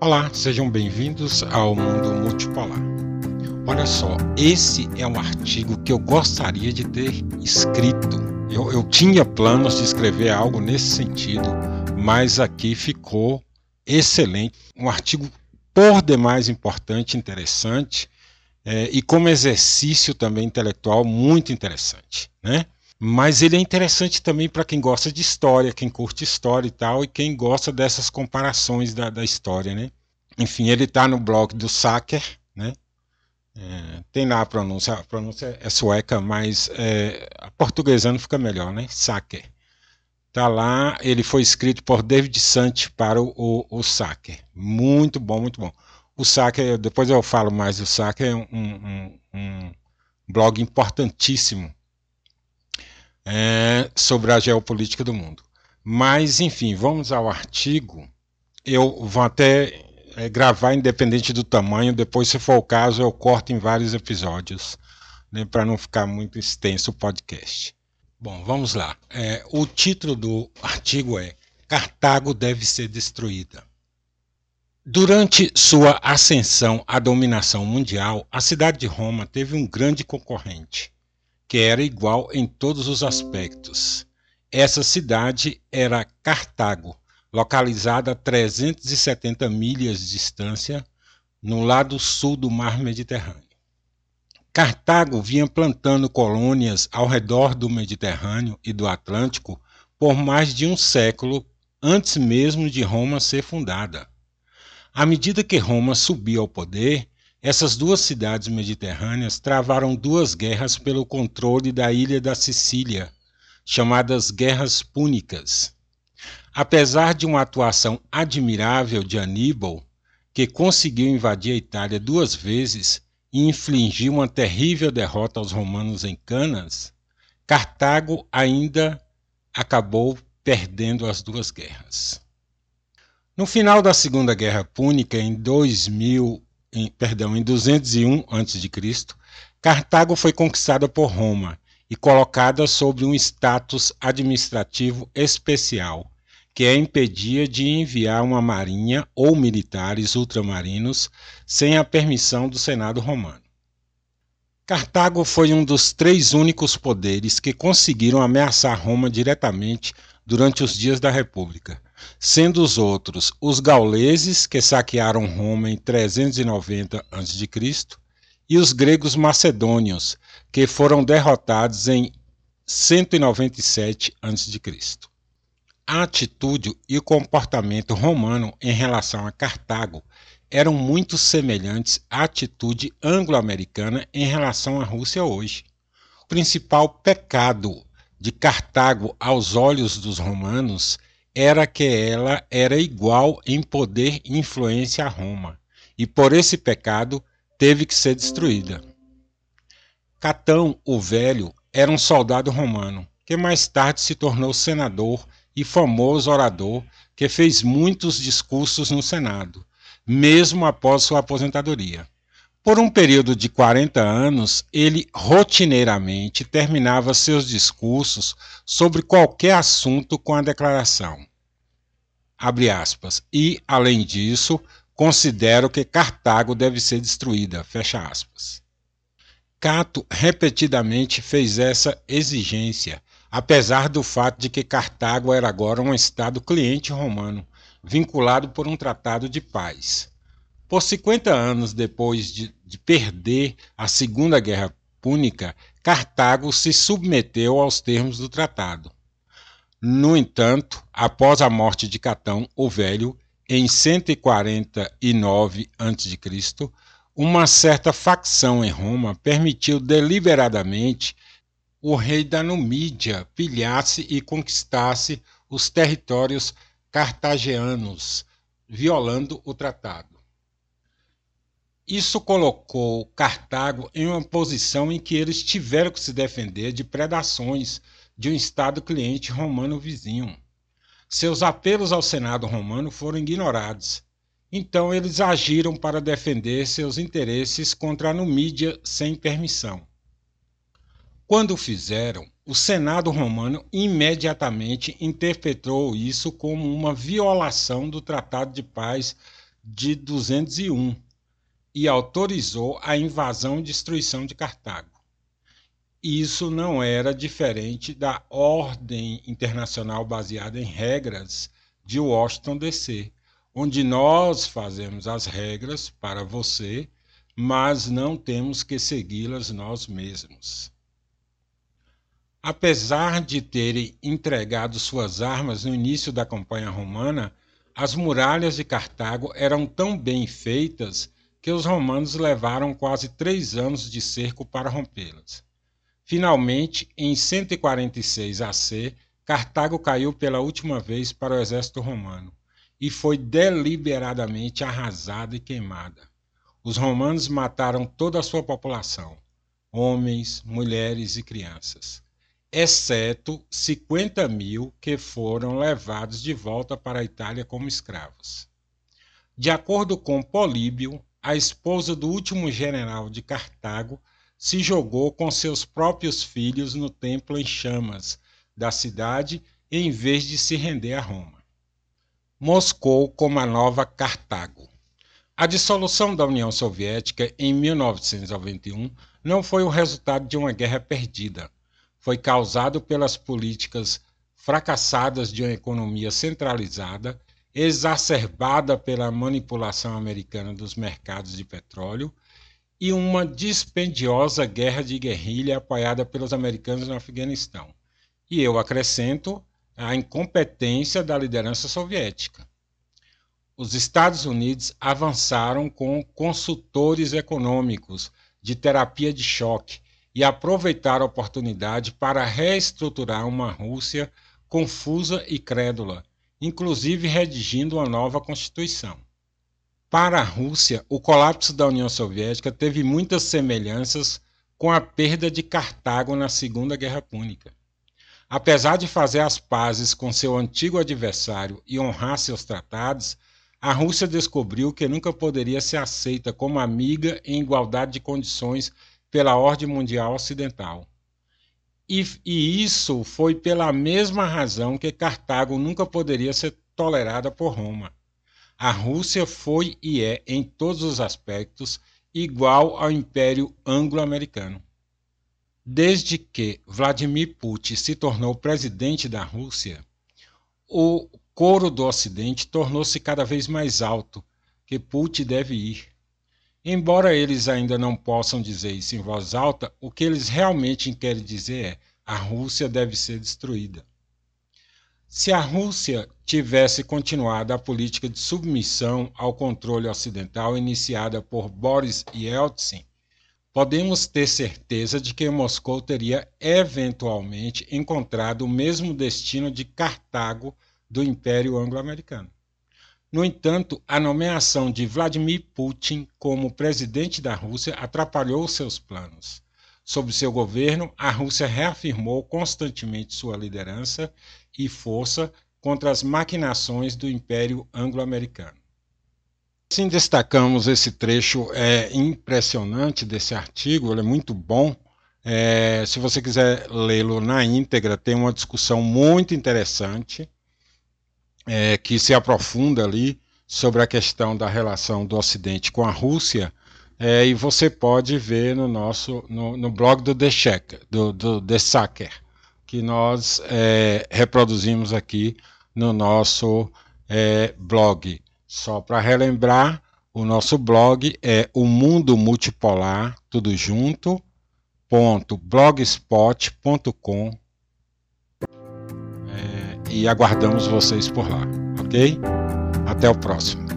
Olá, sejam bem-vindos ao Mundo Multipolar. Olha só, esse é um artigo que eu gostaria de ter escrito. Eu, eu tinha planos de escrever algo nesse sentido, mas aqui ficou excelente. Um artigo por demais importante, interessante, é, e como exercício também intelectual muito interessante, né? Mas ele é interessante também para quem gosta de história, quem curte história e tal, e quem gosta dessas comparações da, da história, né? Enfim, ele está no blog do Sacker, né? É, tem lá a pronúncia, a pronúncia é sueca, mas é, a portuguesando fica melhor, né? Sacker. Tá lá, ele foi escrito por David Sant para o, o, o. Muito bom, muito bom. O Sacker, depois eu falo mais do Sacker, é um, um, um blog importantíssimo é, sobre a geopolítica do mundo. Mas, enfim, vamos ao artigo. Eu vou até é, gravar independente do tamanho, depois, se for o caso, eu corto em vários episódios, né, para não ficar muito extenso o podcast. Bom, vamos lá. É, o título do artigo é Cartago deve ser destruída. Durante sua ascensão à dominação mundial, a cidade de Roma teve um grande concorrente, que era igual em todos os aspectos. Essa cidade era Cartago, localizada a 370 milhas de distância no lado sul do Mar Mediterrâneo. Cartago vinha plantando colônias ao redor do Mediterrâneo e do Atlântico por mais de um século antes mesmo de Roma ser fundada. À medida que Roma subia ao poder, essas duas cidades mediterrâneas travaram duas guerras pelo controle da ilha da Sicília, chamadas Guerras Púnicas. Apesar de uma atuação admirável de Aníbal, que conseguiu invadir a Itália duas vezes e infligir uma terrível derrota aos romanos em Canas, Cartago ainda acabou perdendo as duas guerras. No final da Segunda Guerra Púnica, em 2000 em, perdão, em 201 a.C., Cartago foi conquistada por Roma e colocada sobre um status administrativo especial, que a impedia de enviar uma marinha ou militares ultramarinos sem a permissão do Senado romano. Cartago foi um dos três únicos poderes que conseguiram ameaçar Roma diretamente durante os dias da República sendo os outros os gauleses, que saquearam Roma em 390 a.C., e os gregos macedônios, que foram derrotados em 197 a.C. A atitude e o comportamento romano em relação a Cartago eram muito semelhantes à atitude anglo-americana em relação à Rússia hoje. O principal pecado de Cartago aos olhos dos romanos era que ela era igual em poder e influência a Roma, e por esse pecado teve que ser destruída. Catão, o Velho, era um soldado romano, que mais tarde se tornou senador e famoso orador que fez muitos discursos no Senado, mesmo após sua aposentadoria. Por um período de 40 anos, ele rotineiramente terminava seus discursos sobre qualquer assunto com a declaração: abre aspas, e, além disso, considero que Cartago deve ser destruída, fecha aspas. Cato repetidamente fez essa exigência, apesar do fato de que Cartago era agora um estado cliente romano, vinculado por um tratado de paz. Por 50 anos depois de, de perder a Segunda Guerra Púnica, Cartago se submeteu aos termos do tratado. No entanto, após a morte de Catão o Velho, em 149 a.C., uma certa facção em Roma permitiu deliberadamente o rei da Numídia pilhasse e conquistasse os territórios cartagianos, violando o tratado. Isso colocou Cartago em uma posição em que eles tiveram que se defender de predações de um Estado cliente romano vizinho. Seus apelos ao Senado romano foram ignorados. Então eles agiram para defender seus interesses contra a Numídia sem permissão. Quando o fizeram, o Senado romano imediatamente interpretou isso como uma violação do Tratado de Paz de 201 e autorizou a invasão e destruição de Cartago. Isso não era diferente da ordem internacional baseada em regras de Washington DC, onde nós fazemos as regras para você, mas não temos que segui-las nós mesmos. Apesar de terem entregado suas armas no início da campanha romana, as muralhas de Cartago eram tão bem feitas que os romanos levaram quase três anos de cerco para rompê-las. Finalmente, em 146 AC, Cartago caiu pela última vez para o exército romano e foi deliberadamente arrasada e queimada. Os romanos mataram toda a sua população, homens, mulheres e crianças, exceto 50 mil que foram levados de volta para a Itália como escravos. De acordo com Políbio, a esposa do último general de Cartago se jogou com seus próprios filhos no templo em chamas da cidade em vez de se render a Roma. Moscou como a nova Cartago. A dissolução da União Soviética em 1991 não foi o resultado de uma guerra perdida. Foi causado pelas políticas fracassadas de uma economia centralizada, exacerbada pela manipulação americana dos mercados de petróleo e uma dispendiosa guerra de guerrilha apoiada pelos americanos no Afeganistão. E eu acrescento a incompetência da liderança soviética. Os Estados Unidos avançaram com consultores econômicos de terapia de choque e aproveitaram a oportunidade para reestruturar uma Rússia confusa e crédula, inclusive redigindo uma nova constituição. Para a Rússia, o colapso da União Soviética teve muitas semelhanças com a perda de Cartago na Segunda Guerra Púnica. Apesar de fazer as pazes com seu antigo adversário e honrar seus tratados, a Rússia descobriu que nunca poderia ser aceita como amiga em igualdade de condições pela ordem mundial ocidental. E, e, isso foi pela mesma razão que Cartago nunca poderia ser tolerada por Roma. A Rússia foi e é, em todos os aspectos, igual ao Império Anglo-Americano. Desde que Vladimir Putin se tornou presidente da Rússia, o coro do Ocidente tornou-se cada vez mais alto que Putin deve ir. Embora eles ainda não possam dizer isso em voz alta, o que eles realmente querem dizer é: a Rússia deve ser destruída. Se a Rússia tivesse continuado a política de submissão ao controle ocidental iniciada por Boris Yeltsin, podemos ter certeza de que Moscou teria eventualmente encontrado o mesmo destino de Cartago do Império Anglo-Americano. No entanto, a nomeação de Vladimir Putin como presidente da Rússia atrapalhou seus planos. Sob seu governo, a Rússia reafirmou constantemente sua liderança e força contra as maquinações do Império Anglo-Americano. Assim destacamos esse trecho é impressionante desse artigo, ele é muito bom. É, se você quiser lê-lo na íntegra, tem uma discussão muito interessante é, que se aprofunda ali sobre a questão da relação do Ocidente com a Rússia. É, e você pode ver no nosso no, no blog do The Checker, do, do The Sacker que nós é, reproduzimos aqui no nosso é, blog. Só para relembrar, o nosso blog é o mundo multipolar, tudo junto, ponto blogspot.com e aguardamos vocês por lá, ok? Até o próximo.